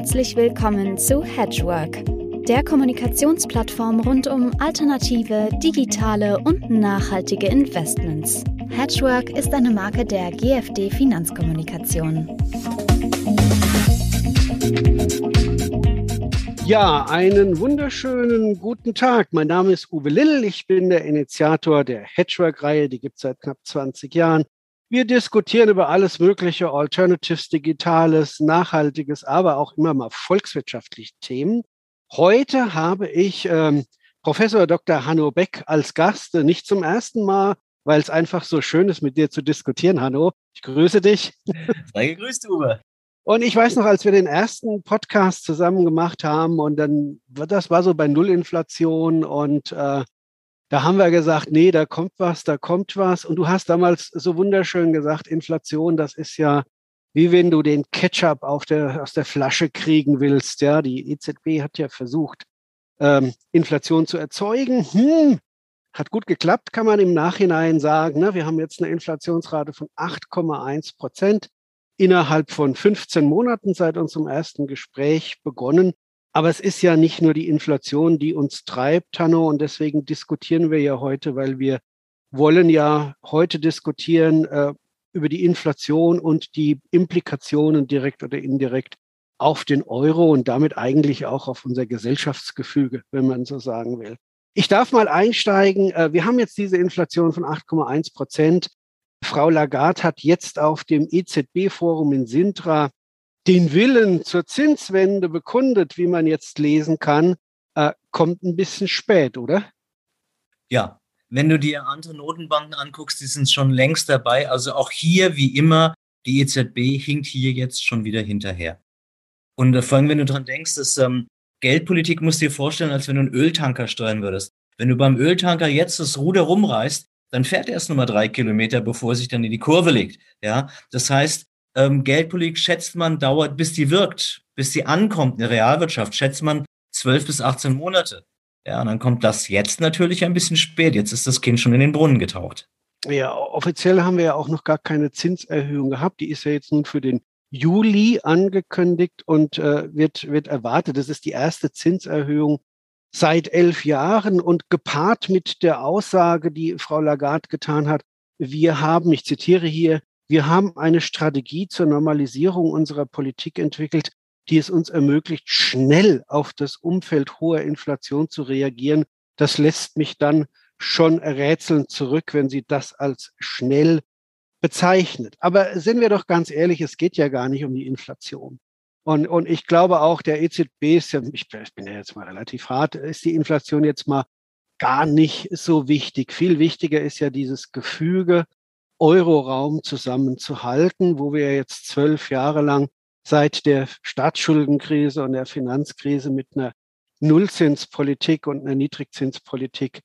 Herzlich willkommen zu Hedgework, der Kommunikationsplattform rund um alternative, digitale und nachhaltige Investments. Hedgework ist eine Marke der GFD Finanzkommunikation. Ja, einen wunderschönen guten Tag. Mein Name ist Uwe Lill. Ich bin der Initiator der Hedgework-Reihe. Die gibt es seit knapp 20 Jahren. Wir diskutieren über alles Mögliche, Alternatives, Digitales, Nachhaltiges, aber auch immer mal volkswirtschaftliche Themen. Heute habe ich ähm, Professor Dr. Hanno Beck als Gast, äh, nicht zum ersten Mal, weil es einfach so schön ist, mit dir zu diskutieren, Hanno. Ich grüße dich. Sei gegrüßt, Uwe. Und ich weiß noch, als wir den ersten Podcast zusammen gemacht haben und dann, das war so bei Nullinflation und äh, da haben wir gesagt, nee, da kommt was, da kommt was. Und du hast damals so wunderschön gesagt, Inflation, das ist ja wie wenn du den Ketchup auf der, aus der Flasche kriegen willst. Ja, die EZB hat ja versucht, ähm, Inflation zu erzeugen. Hm, hat gut geklappt, kann man im Nachhinein sagen. Ne? Wir haben jetzt eine Inflationsrate von 8,1 Prozent innerhalb von 15 Monaten seit unserem ersten Gespräch begonnen. Aber es ist ja nicht nur die Inflation, die uns treibt, Hanno, und deswegen diskutieren wir ja heute, weil wir wollen ja heute diskutieren äh, über die Inflation und die Implikationen direkt oder indirekt auf den Euro und damit eigentlich auch auf unser Gesellschaftsgefüge, wenn man so sagen will. Ich darf mal einsteigen. Äh, wir haben jetzt diese Inflation von 8,1 Prozent. Frau Lagarde hat jetzt auf dem EZB-Forum in Sintra den Willen zur Zinswende bekundet, wie man jetzt lesen kann, äh, kommt ein bisschen spät, oder? Ja, wenn du dir andere Notenbanken anguckst, die sind schon längst dabei. Also auch hier, wie immer, die EZB hinkt hier jetzt schon wieder hinterher. Und äh, vor allem, wenn du dran denkst, dass ähm, Geldpolitik musst du dir vorstellen, als wenn du einen Öltanker steuern würdest. Wenn du beim Öltanker jetzt das Ruder rumreißt, dann fährt er erst nochmal drei Kilometer, bevor er sich dann in die Kurve legt. Ja, das heißt, ähm, Geldpolitik schätzt man dauert, bis die wirkt, bis sie ankommt in der Realwirtschaft, schätzt man zwölf bis 18 Monate. Ja, und dann kommt das jetzt natürlich ein bisschen spät. Jetzt ist das Kind schon in den Brunnen getaucht. Ja, offiziell haben wir ja auch noch gar keine Zinserhöhung gehabt. Die ist ja jetzt nun für den Juli angekündigt und äh, wird, wird erwartet. Das ist die erste Zinserhöhung seit elf Jahren und gepaart mit der Aussage, die Frau Lagarde getan hat, wir haben, ich zitiere hier, wir haben eine Strategie zur Normalisierung unserer Politik entwickelt, die es uns ermöglicht, schnell auf das Umfeld hoher Inflation zu reagieren. Das lässt mich dann schon rätselnd zurück, wenn sie das als schnell bezeichnet. Aber sind wir doch ganz ehrlich, es geht ja gar nicht um die Inflation. Und, und ich glaube auch, der EZB ist ja, ich bin ja jetzt mal relativ hart, ist die Inflation jetzt mal gar nicht so wichtig. Viel wichtiger ist ja dieses Gefüge Euroraum zusammenzuhalten, wo wir jetzt zwölf Jahre lang seit der Staatsschuldenkrise und der Finanzkrise mit einer Nullzinspolitik und einer Niedrigzinspolitik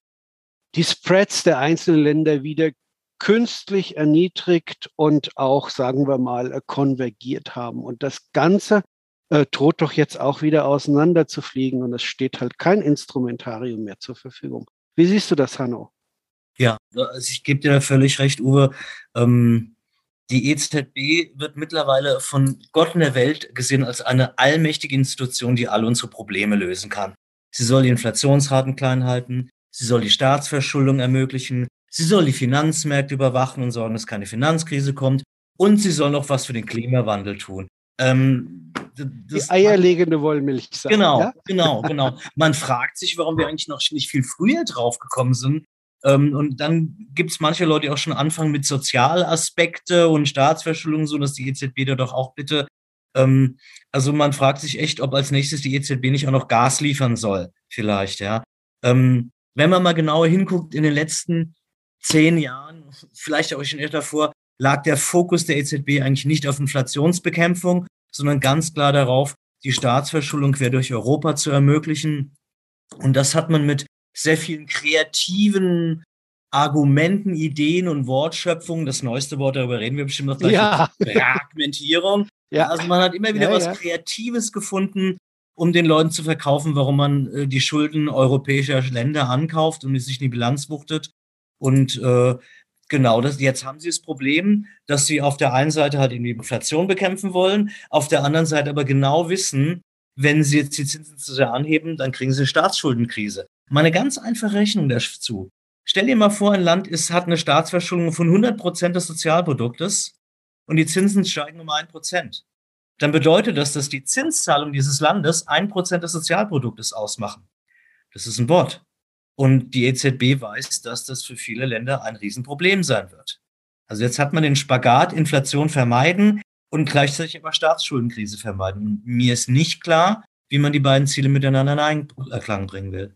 die Spreads der einzelnen Länder wieder künstlich erniedrigt und auch, sagen wir mal, konvergiert haben. Und das Ganze äh, droht doch jetzt auch wieder auseinanderzufliegen und es steht halt kein Instrumentarium mehr zur Verfügung. Wie siehst du das, Hanno? Ja, also ich gebe dir da völlig recht, Uwe. Ähm, die EZB wird mittlerweile von Gott in der Welt gesehen als eine allmächtige Institution, die alle unsere Probleme lösen kann. Sie soll die Inflationsraten klein halten, sie soll die Staatsverschuldung ermöglichen, sie soll die Finanzmärkte überwachen und sorgen, dass keine Finanzkrise kommt und sie soll noch was für den Klimawandel tun. Ähm, die eierlegende Wollmilch. Sagen, genau, ja? genau, genau. Man fragt sich, warum wir eigentlich noch nicht viel früher draufgekommen sind, ähm, und dann gibt es manche Leute, die auch schon anfangen mit Sozialaspekte und Staatsverschuldung, so dass die EZB da doch auch bitte. Ähm, also man fragt sich echt, ob als nächstes die EZB nicht auch noch Gas liefern soll, vielleicht, ja. Ähm, wenn man mal genauer hinguckt, in den letzten zehn Jahren, vielleicht auch schon davor, lag der Fokus der EZB eigentlich nicht auf Inflationsbekämpfung, sondern ganz klar darauf, die Staatsverschuldung quer durch Europa zu ermöglichen. Und das hat man mit sehr vielen kreativen Argumenten, Ideen und Wortschöpfungen. Das neueste Wort, darüber reden wir bestimmt noch gleich. Ja. Fragmentierung. Ja. Also man hat immer wieder ja, was ja. Kreatives gefunden, um den Leuten zu verkaufen, warum man äh, die Schulden europäischer Länder ankauft und sich in die Bilanz wuchtet. Und äh, Genau, das, jetzt haben sie das Problem, dass sie auf der einen Seite halt die Inflation bekämpfen wollen, auf der anderen Seite aber genau wissen, wenn sie jetzt die Zinsen zu sehr anheben, dann kriegen sie eine Staatsschuldenkrise. Mal eine ganz einfache Rechnung dazu. Stell dir mal vor, ein Land ist, hat eine Staatsverschuldung von 100 Prozent des Sozialproduktes und die Zinsen steigen um ein Prozent. Dann bedeutet das, dass die Zinszahlung dieses Landes ein Prozent des Sozialproduktes ausmachen. Das ist ein Wort. Und die EZB weiß, dass das für viele Länder ein Riesenproblem sein wird. Also jetzt hat man den Spagat Inflation vermeiden und gleichzeitig aber Staatsschuldenkrise vermeiden. Mir ist nicht klar, wie man die beiden Ziele miteinander in Einklang bringen will.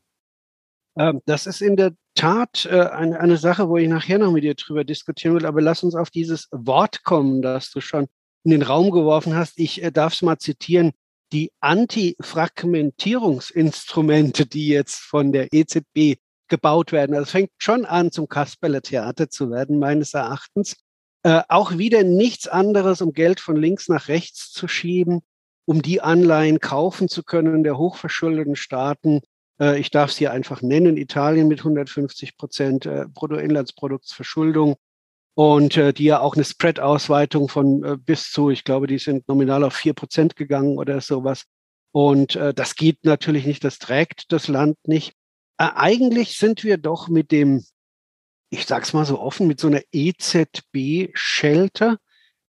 Ähm, das ist in der Tat äh, eine, Sache, wo ich nachher noch mit dir drüber diskutieren will. Aber lass uns auf dieses Wort kommen, das du schon in den Raum geworfen hast. Ich äh, darf es mal zitieren die Antifragmentierungsinstrumente, die jetzt von der EZB gebaut werden. Es fängt schon an, zum Kasperle-Theater zu werden, meines Erachtens. Äh, auch wieder nichts anderes, um Geld von links nach rechts zu schieben, um die Anleihen kaufen zu können der hochverschuldeten Staaten. Äh, ich darf es hier einfach nennen, Italien mit 150 Prozent äh, Bruttoinlandsproduktsverschuldung, und äh, die ja auch eine Spread-Ausweitung von bis zu, ich glaube, die sind nominal auf vier Prozent gegangen oder sowas. Und das geht natürlich nicht, das trägt das Land nicht. Eigentlich sind wir doch mit dem, ich sag's mal so offen, mit so einer EZB-Shelter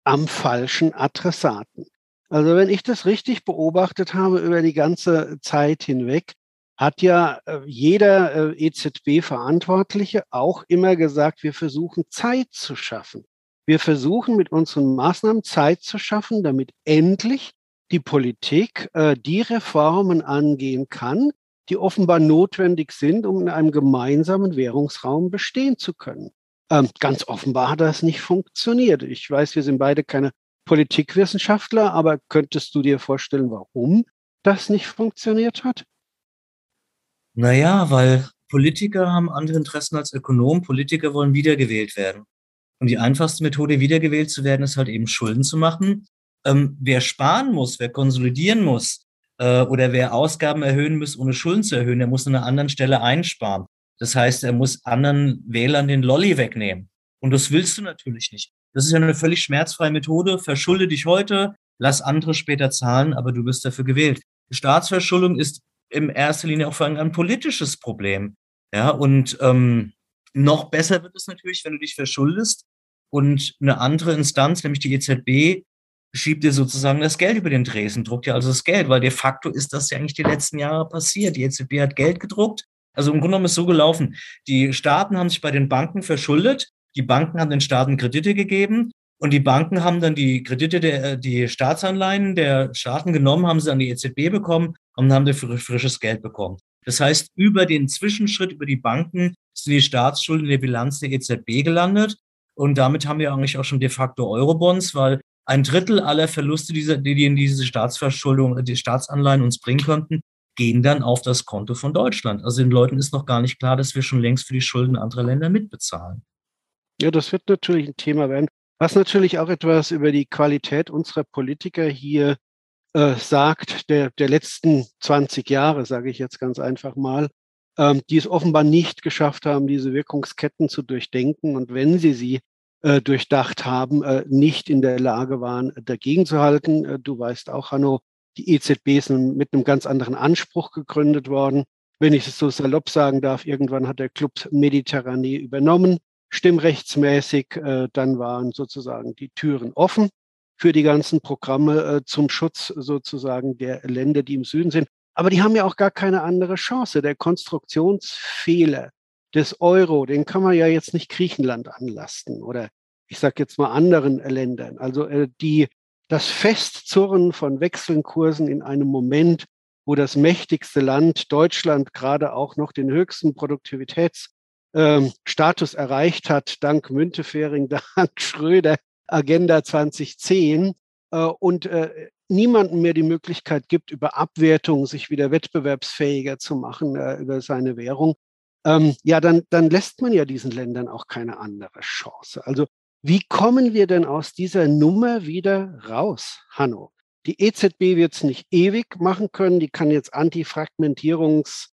am falschen Adressaten. Also wenn ich das richtig beobachtet habe über die ganze Zeit hinweg, hat ja äh, jeder äh, EZB-Verantwortliche auch immer gesagt, wir versuchen Zeit zu schaffen. Wir versuchen mit unseren Maßnahmen Zeit zu schaffen, damit endlich die Politik äh, die Reformen angehen kann, die offenbar notwendig sind, um in einem gemeinsamen Währungsraum bestehen zu können. Ähm, ganz offenbar hat das nicht funktioniert. Ich weiß, wir sind beide keine Politikwissenschaftler, aber könntest du dir vorstellen, warum das nicht funktioniert hat? Naja, weil Politiker haben andere Interessen als Ökonomen. Politiker wollen wiedergewählt werden. Und die einfachste Methode, wiedergewählt zu werden, ist halt eben Schulden zu machen. Ähm, wer sparen muss, wer konsolidieren muss äh, oder wer Ausgaben erhöhen muss, ohne Schulden zu erhöhen, der muss an einer anderen Stelle einsparen. Das heißt, er muss anderen Wählern den Lolly wegnehmen. Und das willst du natürlich nicht. Das ist ja eine völlig schmerzfreie Methode. Verschulde dich heute, lass andere später zahlen, aber du wirst dafür gewählt. Staatsverschuldung ist in erster Linie auch vor allem ein politisches Problem. Ja, und ähm, noch besser wird es natürlich, wenn du dich verschuldest und eine andere Instanz, nämlich die EZB, schiebt dir sozusagen das Geld über den Dresen, druckt dir also das Geld, weil de facto ist das ja eigentlich die letzten Jahre passiert. Die EZB hat Geld gedruckt. Also im Grunde genommen ist es so gelaufen. Die Staaten haben sich bei den Banken verschuldet. Die Banken haben den Staaten Kredite gegeben. Und die Banken haben dann die Kredite, der, die Staatsanleihen der Staaten genommen, haben sie an die EZB bekommen und haben dafür frisches Geld bekommen. Das heißt, über den Zwischenschritt, über die Banken sind die Staatsschulden in der Bilanz der EZB gelandet. Und damit haben wir eigentlich auch schon de facto Eurobonds, weil ein Drittel aller Verluste, die in diese Staatsverschuldung, die Staatsanleihen uns bringen könnten, gehen dann auf das Konto von Deutschland. Also den Leuten ist noch gar nicht klar, dass wir schon längst für die Schulden anderer Länder mitbezahlen. Ja, das wird natürlich ein Thema werden, was natürlich auch etwas über die Qualität unserer Politiker hier äh, sagt, der, der letzten 20 Jahre, sage ich jetzt ganz einfach mal, ähm, die es offenbar nicht geschafft haben, diese Wirkungsketten zu durchdenken und wenn sie sie äh, durchdacht haben, äh, nicht in der Lage waren, dagegen zu halten. Äh, du weißt auch, Hanno, die EZB ist mit einem ganz anderen Anspruch gegründet worden. Wenn ich es so salopp sagen darf, irgendwann hat der Club Mediterranee übernommen, stimmrechtsmäßig. Äh, dann waren sozusagen die Türen offen für die ganzen Programme äh, zum Schutz sozusagen der Länder, die im Süden sind. Aber die haben ja auch gar keine andere Chance. Der Konstruktionsfehler des Euro, den kann man ja jetzt nicht Griechenland anlasten oder ich sage jetzt mal anderen Ländern. Also äh, die, das Festzurren von Wechselkursen in einem Moment, wo das mächtigste Land Deutschland gerade auch noch den höchsten Produktivitätsstatus ähm, erreicht hat, dank Müntefering, dank Schröder, Agenda 2010 äh, und äh, niemandem mehr die Möglichkeit gibt, über Abwertung sich wieder wettbewerbsfähiger zu machen äh, über seine Währung, ähm, ja, dann, dann lässt man ja diesen Ländern auch keine andere Chance. Also wie kommen wir denn aus dieser Nummer wieder raus, Hanno? Die EZB wird es nicht ewig machen können, die kann jetzt Antifragmentierungstechniken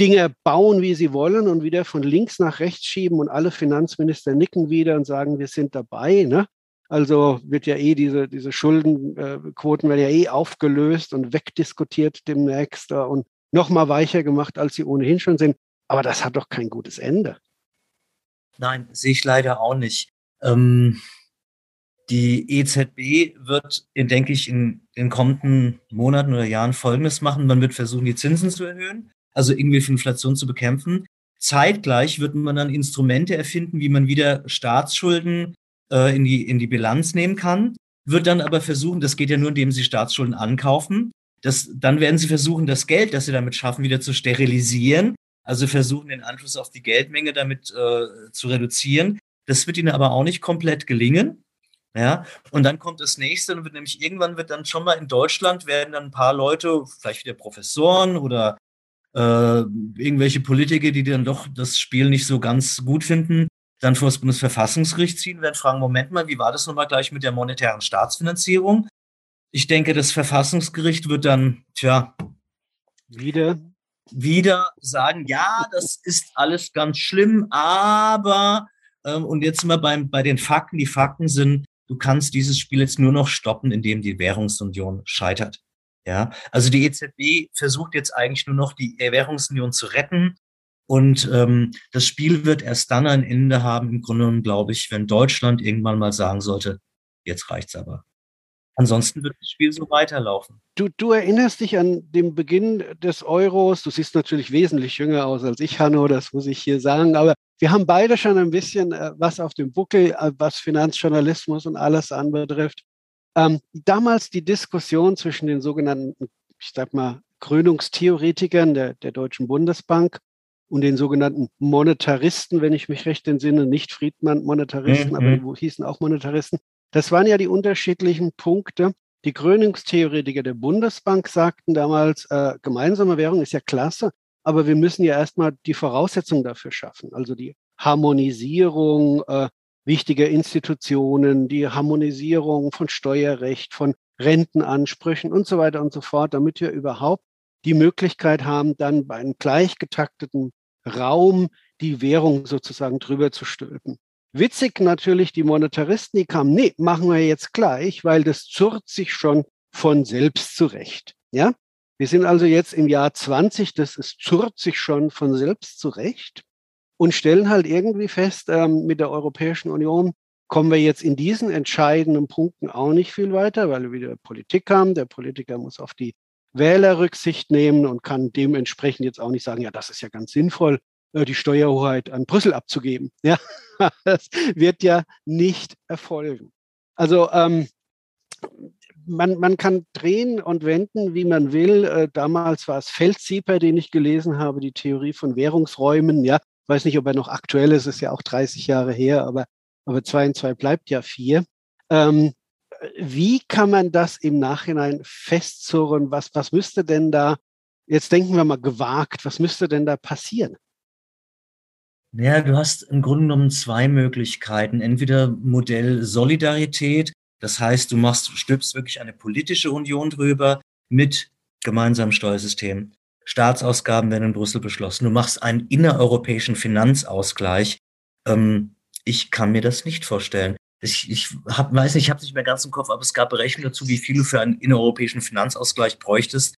Dinge bauen, wie sie wollen und wieder von links nach rechts schieben und alle Finanzminister nicken wieder und sagen, wir sind dabei. Ne? Also wird ja eh diese, diese Schuldenquoten werden ja eh aufgelöst und wegdiskutiert demnächst und noch mal weicher gemacht, als sie ohnehin schon sind. Aber das hat doch kein gutes Ende. Nein, sehe ich leider auch nicht. Ähm, die EZB wird, denke ich, in den kommenden Monaten oder Jahren Folgendes machen. Man wird versuchen, die Zinsen zu erhöhen, also irgendwie für Inflation zu bekämpfen. Zeitgleich wird man dann Instrumente erfinden, wie man wieder Staatsschulden äh, in, die, in die Bilanz nehmen kann. Wird dann aber versuchen, das geht ja nur, indem sie Staatsschulden ankaufen. Das, dann werden sie versuchen, das Geld, das sie damit schaffen, wieder zu sterilisieren. Also versuchen, den Anschluss auf die Geldmenge damit äh, zu reduzieren. Das wird ihnen aber auch nicht komplett gelingen. Ja, und dann kommt das nächste und wird nämlich irgendwann wird dann schon mal in Deutschland werden dann ein paar Leute, vielleicht wieder Professoren oder äh, irgendwelche Politiker, die dann doch das Spiel nicht so ganz gut finden, dann vor das Bundesverfassungsgericht ziehen, werden fragen, Moment mal, wie war das nochmal gleich mit der monetären Staatsfinanzierung? Ich denke, das Verfassungsgericht wird dann, tja, wieder, wieder sagen, ja, das ist alles ganz schlimm, aber, ähm, und jetzt wir beim, bei den Fakten, die Fakten sind, du kannst dieses Spiel jetzt nur noch stoppen, indem die Währungsunion scheitert. Ja, also die EZB versucht jetzt eigentlich nur noch die Währungsunion zu retten. Und ähm, das Spiel wird erst dann ein Ende haben, im Grunde genommen, glaube ich, wenn Deutschland irgendwann mal sagen sollte, jetzt reicht's aber. Ansonsten wird das Spiel so weiterlaufen. Du, du, erinnerst dich an den Beginn des Euros. Du siehst natürlich wesentlich jünger aus als ich, Hanno, das muss ich hier sagen. Aber wir haben beide schon ein bisschen äh, was auf dem Buckel, äh, was Finanzjournalismus und alles anbetrifft. Ähm, damals die Diskussion zwischen den sogenannten, ich sag mal, Krönungstheoretikern der, der Deutschen Bundesbank und den sogenannten Monetaristen, wenn ich mich recht entsinne, nicht Friedmann-Monetaristen, mhm. aber die hießen auch Monetaristen. Das waren ja die unterschiedlichen Punkte. Die Krönungstheoretiker der Bundesbank sagten damals, äh, gemeinsame Währung ist ja klasse, aber wir müssen ja erstmal die Voraussetzungen dafür schaffen, also die Harmonisierung äh, wichtiger Institutionen, die Harmonisierung von Steuerrecht, von Rentenansprüchen und so weiter und so fort, damit wir überhaupt die Möglichkeit haben, dann bei einem gleichgetakteten Raum die Währung sozusagen drüber zu stülpen. Witzig natürlich, die Monetaristen, die kamen, nee, machen wir jetzt gleich, weil das zurrt sich schon von selbst zurecht. Ja, wir sind also jetzt im Jahr 20, das ist, zurrt sich schon von selbst zurecht und stellen halt irgendwie fest, ähm, mit der Europäischen Union kommen wir jetzt in diesen entscheidenden Punkten auch nicht viel weiter, weil wir wieder Politik haben. Der Politiker muss auf die Wähler Rücksicht nehmen und kann dementsprechend jetzt auch nicht sagen, ja, das ist ja ganz sinnvoll, äh, die Steuerhoheit an Brüssel abzugeben. Ja, das wird ja nicht erfolgen. Also ähm, man, man kann drehen und wenden, wie man will. Äh, damals war es Feldzieper, den ich gelesen habe, die Theorie von Währungsräumen. Ja, weiß nicht, ob er noch aktuell ist, ist ja auch 30 Jahre her, aber, aber zwei und zwei bleibt ja vier. Ähm, wie kann man das im Nachhinein festzurren? Was, was müsste denn da, jetzt denken wir mal gewagt, was müsste denn da passieren? Ja, du hast im Grunde genommen zwei Möglichkeiten. Entweder Modell Solidarität, das heißt, du machst, stülpst wirklich eine politische Union drüber mit gemeinsamem Steuersystem. Staatsausgaben werden in Brüssel beschlossen. Du machst einen innereuropäischen Finanzausgleich. Ähm, ich kann mir das nicht vorstellen. Ich, ich hab, weiß nicht, ich habe es nicht mehr ganz im Kopf, aber es gab Berechnungen dazu, wie viel du für einen innereuropäischen Finanzausgleich bräuchtest.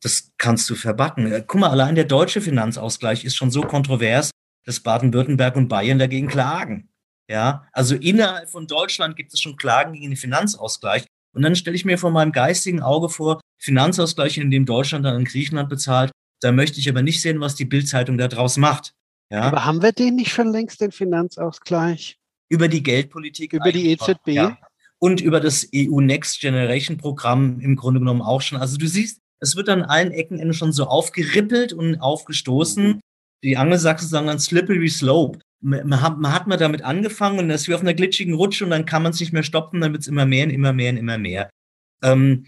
Das kannst du verbacken. Äh, guck mal, allein der deutsche Finanzausgleich ist schon so kontrovers, dass Baden-Württemberg und Bayern dagegen klagen. Ja, also innerhalb von Deutschland gibt es schon Klagen gegen den Finanzausgleich. Und dann stelle ich mir vor meinem geistigen Auge vor, Finanzausgleich, in dem Deutschland dann an Griechenland bezahlt. Da möchte ich aber nicht sehen, was die Bildzeitung da draus macht. Ja? Aber haben wir den nicht schon längst, den Finanzausgleich? Über die Geldpolitik. Über die EZB. Ja. Und über das EU Next Generation Programm im Grunde genommen auch schon. Also du siehst, es wird an allen Ecken schon so aufgerippelt und aufgestoßen. Die Angelsachsen sagen dann slippery slope man hat, man hat mal damit angefangen und das ist wie auf einer glitschigen Rutsche und dann kann man es nicht mehr stoppen, dann wird es immer mehr und immer mehr und immer mehr. Ähm,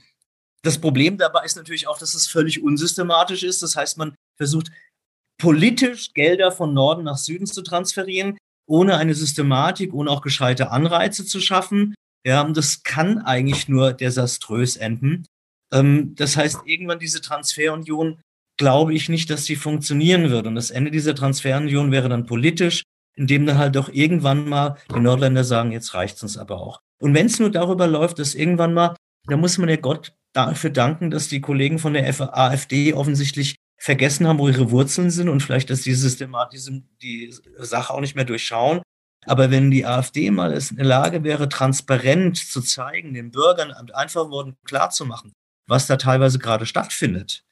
das Problem dabei ist natürlich auch, dass es völlig unsystematisch ist. Das heißt, man versucht politisch Gelder von Norden nach Süden zu transferieren, ohne eine Systematik, ohne auch gescheite Anreize zu schaffen. Ja, das kann eigentlich nur desaströs enden. Ähm, das heißt, irgendwann diese Transferunion glaube ich nicht, dass sie funktionieren würde. Und das Ende dieser Transferunion wäre dann politisch, indem dann halt doch irgendwann mal die Nordländer sagen, jetzt reicht's uns aber auch. Und wenn es nur darüber läuft, dass irgendwann mal, da muss man ja Gott dafür danken, dass die Kollegen von der AfD offensichtlich vergessen haben, wo ihre Wurzeln sind und vielleicht, dass die Systematik die Sache auch nicht mehr durchschauen. Aber wenn die AfD mal in der Lage wäre, transparent zu zeigen, den Bürgern einfach Worten klarzumachen, was da teilweise gerade stattfindet,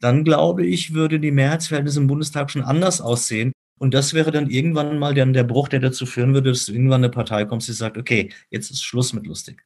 dann glaube ich, würde die Mehrheitsverhältnisse im Bundestag schon anders aussehen. Und das wäre dann irgendwann mal dann der Bruch, der dazu führen würde, dass irgendwann eine Partei kommt, die sagt, okay, jetzt ist Schluss mit lustig.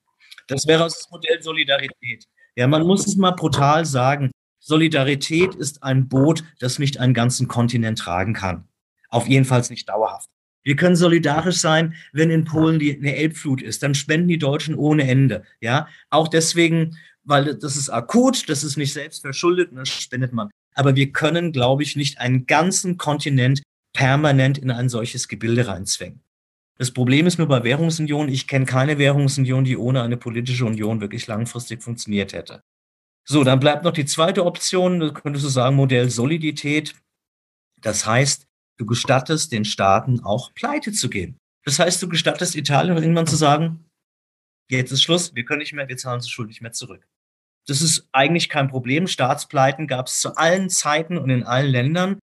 Das wäre das Modell Solidarität. Ja, man muss es mal brutal sagen. Solidarität ist ein Boot, das nicht einen ganzen Kontinent tragen kann. Auf jeden Fall nicht dauerhaft. Wir können solidarisch sein, wenn in Polen die, eine Elbflut ist. Dann spenden die Deutschen ohne Ende. Ja, auch deswegen, weil das ist akut, das ist nicht selbst verschuldet und das spendet man. Aber wir können, glaube ich, nicht einen ganzen Kontinent permanent in ein solches Gebilde reinzwängen. Das Problem ist nur bei Währungsunion, ich kenne keine Währungsunion, die ohne eine politische Union wirklich langfristig funktioniert hätte. So, dann bleibt noch die zweite Option, da könntest du sagen, Modell Solidität. Das heißt, du gestattest den Staaten auch pleite zu gehen. Das heißt, du gestattest Italien irgendwann zu sagen, jetzt ist Schluss, wir können nicht mehr, wir zahlen unsere Schuld nicht mehr zurück. Das ist eigentlich kein Problem. Staatspleiten gab es zu allen Zeiten und in allen Ländern.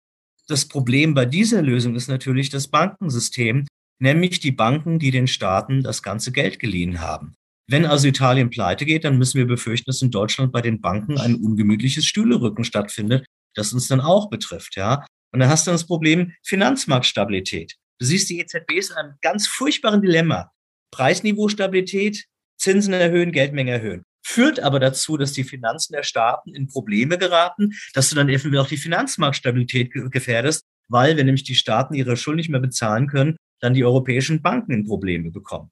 Das Problem bei dieser Lösung ist natürlich das Bankensystem, nämlich die Banken, die den Staaten das ganze Geld geliehen haben. Wenn also Italien pleite geht, dann müssen wir befürchten, dass in Deutschland bei den Banken ein ungemütliches Stühlerücken stattfindet, das uns dann auch betrifft, ja. Und dann hast du das Problem Finanzmarktstabilität. Du siehst, die EZB ist in einem ganz furchtbaren Dilemma. Preisniveaustabilität, Zinsen erhöhen, Geldmenge erhöhen. Führt aber dazu, dass die Finanzen der Staaten in Probleme geraten, dass du dann eventuell auch die Finanzmarktstabilität gefährdest, weil, wenn nämlich die Staaten ihre Schuld nicht mehr bezahlen können, dann die europäischen Banken in Probleme bekommen.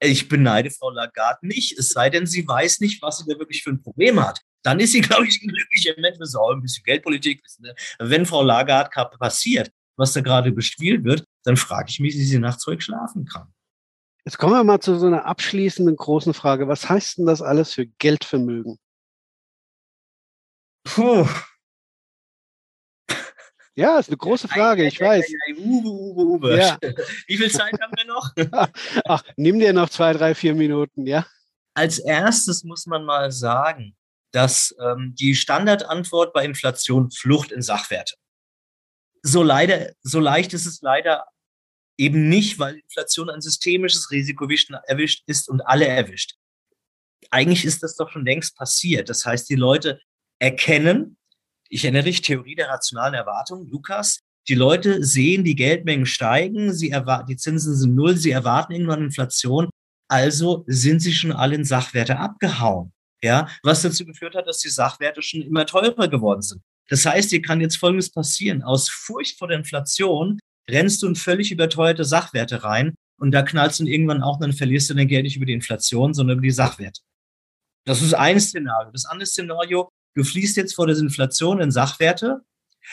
Ich beneide Frau Lagarde nicht, es sei denn, sie weiß nicht, was sie da wirklich für ein Problem hat. Dann ist sie, glaube ich, ein glücklicher Mensch. Das ist auch ein bisschen Geldpolitik. Ne? Wenn Frau Lagarde passiert, was da gerade bespielt wird, dann frage ich mich, wie sie nachts ruhig schlafen kann. Jetzt kommen wir mal zu so einer abschließenden großen Frage. Was heißt denn das alles für Geldvermögen? Puh, ja, ist eine große Frage, ich weiß. Uwe, Uwe, Uwe. Ja. Wie viel Zeit haben wir noch? Ach, nimm dir noch zwei, drei, vier Minuten, ja? Als erstes muss man mal sagen, dass ähm, die Standardantwort bei Inflation Flucht in Sachwerte. So leider, so leicht ist es leider eben nicht, weil Inflation ein systemisches Risiko erwischt ist und alle erwischt. Eigentlich ist das doch schon längst passiert. Das heißt, die Leute erkennen, ich erinnere dich, Theorie der rationalen Erwartung, Lukas. Die Leute sehen die Geldmengen steigen, sie die Zinsen sind null, sie erwarten irgendwann Inflation, also sind sie schon alle in Sachwerte abgehauen. Ja, was dazu geführt hat, dass die Sachwerte schon immer teurer geworden sind. Das heißt, hier kann jetzt Folgendes passieren. Aus Furcht vor der Inflation rennst du in völlig überteuerte Sachwerte rein und da knallst du irgendwann auch, dann verlierst du dein Geld nicht über die Inflation, sondern über die Sachwerte. Das ist ein Szenario. Das andere Szenario, Du fließt jetzt vor der Inflation in Sachwerte,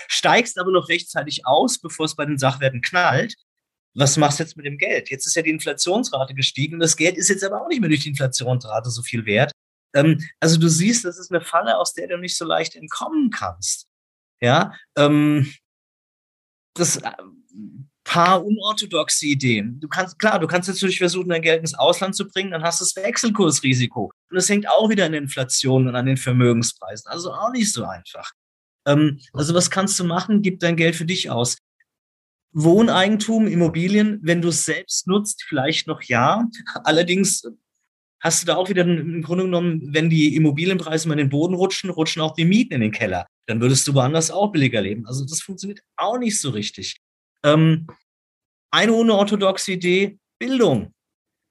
steigst aber noch rechtzeitig aus, bevor es bei den Sachwerten knallt. Was machst du jetzt mit dem Geld? Jetzt ist ja die Inflationsrate gestiegen. Das Geld ist jetzt aber auch nicht mehr durch die Inflationsrate so viel wert. Ähm, also du siehst, das ist eine Falle, aus der du nicht so leicht entkommen kannst. Ja, ähm, das äh, paar unorthodoxe Ideen. Du kannst, klar, du kannst natürlich versuchen, dein Geld ins Ausland zu bringen, dann hast du das Wechselkursrisiko. Und das hängt auch wieder an der Inflation und an den Vermögenspreisen. Also auch nicht so einfach. Ähm, also was kannst du machen? Gib dein Geld für dich aus. Wohneigentum, Immobilien, wenn du es selbst nutzt, vielleicht noch ja. Allerdings hast du da auch wieder im Grunde genommen, wenn die Immobilienpreise mal in den Boden rutschen, rutschen auch die Mieten in den Keller. Dann würdest du woanders auch billiger leben. Also das funktioniert auch nicht so richtig. Ähm, eine unorthodoxe Idee, Bildung.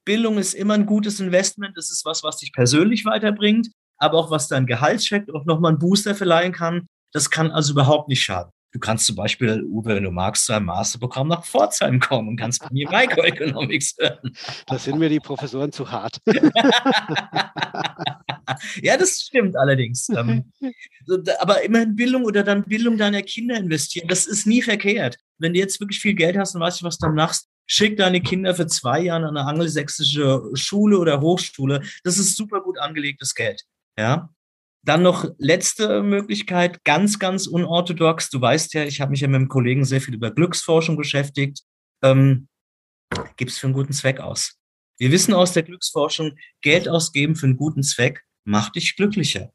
Bildung ist immer ein gutes Investment. Das ist was, was dich persönlich weiterbringt, aber auch was dein Gehaltscheck auch nochmal einen Booster verleihen kann. Das kann also überhaupt nicht schaden. Du kannst zum Beispiel, Uwe, wenn du magst, zu einem Masterprogramm nach Pforzheim kommen und kannst bei mir Microeconomics hören. Da sind mir die Professoren zu hart. ja, das stimmt allerdings. Ähm, aber immerhin Bildung oder dann Bildung deiner Kinder investieren, das ist nie verkehrt. Wenn du jetzt wirklich viel Geld hast und weißt, was du machst, schick deine Kinder für zwei Jahre an eine angelsächsische Schule oder Hochschule. Das ist super gut angelegtes Geld. Ja. Dann noch letzte Möglichkeit, ganz, ganz unorthodox. Du weißt ja, ich habe mich ja mit einem Kollegen sehr viel über Glücksforschung beschäftigt. Ähm, Gib es für einen guten Zweck aus. Wir wissen aus der Glücksforschung, Geld ausgeben für einen guten Zweck macht dich glücklicher.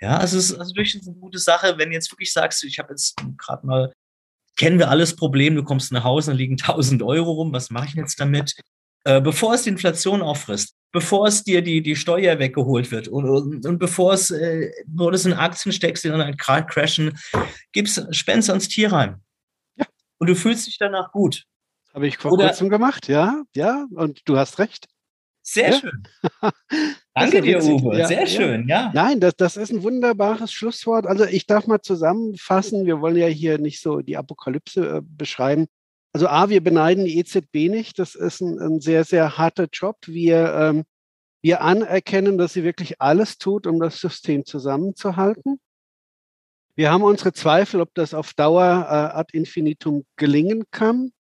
Ja, also es ist also durchaus eine gute Sache, wenn du jetzt wirklich sagst, ich habe jetzt gerade mal, kennen wir alles Problem, du kommst nach Hause, dann liegen 1000 Euro rum, was mache ich jetzt damit? Äh, bevor es die Inflation auffrisst, bevor es dir die, die Steuer weggeholt wird und, und, und bevor es, äh, wo du es in Aktien steckst, die dann crashen, gib's, spend's ans Tierheim. Ja. Und du fühlst dich danach gut. Habe ich vor Oder, kurzem gemacht, ja, ja, und du hast recht. Sehr ja. schön. Danke dir, Uwe. Ja, Sehr schön, ja. Nein, das, das ist ein wunderbares Schlusswort. Also ich darf mal zusammenfassen, wir wollen ja hier nicht so die Apokalypse äh, beschreiben. Also A, wir beneiden die EZB nicht. Das ist ein, ein sehr, sehr harter Job. Wir, ähm, wir anerkennen, dass sie wirklich alles tut, um das System zusammenzuhalten. Wir haben unsere Zweifel, ob das auf Dauer äh, ad infinitum gelingen kann.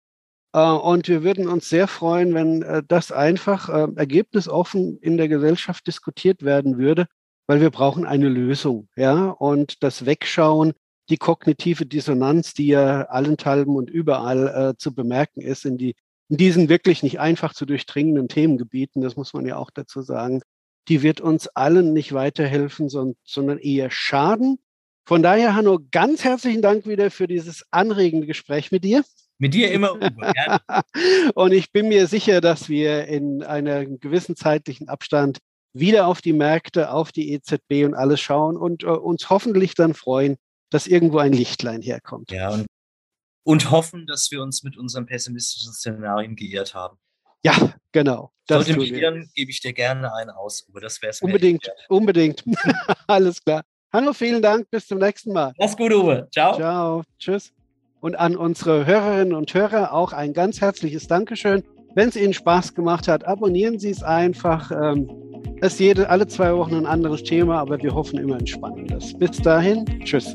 Äh, und wir würden uns sehr freuen, wenn äh, das einfach äh, ergebnisoffen in der Gesellschaft diskutiert werden würde, weil wir brauchen eine Lösung. Ja, und das Wegschauen, die kognitive Dissonanz, die ja allenthalben und überall zu bemerken ist in, die, in diesen wirklich nicht einfach zu durchdringenden Themengebieten, das muss man ja auch dazu sagen, die wird uns allen nicht weiterhelfen, sondern eher schaden. Von daher, Hanno, ganz herzlichen Dank wieder für dieses anregende Gespräch mit dir. Mit dir immer Uwe. und ich bin mir sicher, dass wir in einem gewissen zeitlichen Abstand wieder auf die Märkte, auf die EZB und alles schauen und äh, uns hoffentlich dann freuen, dass irgendwo ein Lichtlein herkommt. Ja, und, und hoffen, dass wir uns mit unseren pessimistischen Szenarien geirrt haben. Ja, genau. Das Sollte mich irren, gebe ich dir gerne einen aus, Uwe. Das wäre es Unbedingt, unbedingt. alles klar. Hallo, vielen Dank. Bis zum nächsten Mal. Mach's gut, Uwe. Ciao. Ciao. Tschüss. Und an unsere Hörerinnen und Hörer auch ein ganz herzliches Dankeschön. Wenn es Ihnen Spaß gemacht hat, abonnieren Sie es einfach. Ähm, es ist jede, alle zwei Wochen ein anderes Thema, aber wir hoffen immer ein spannendes. Bis dahin, tschüss.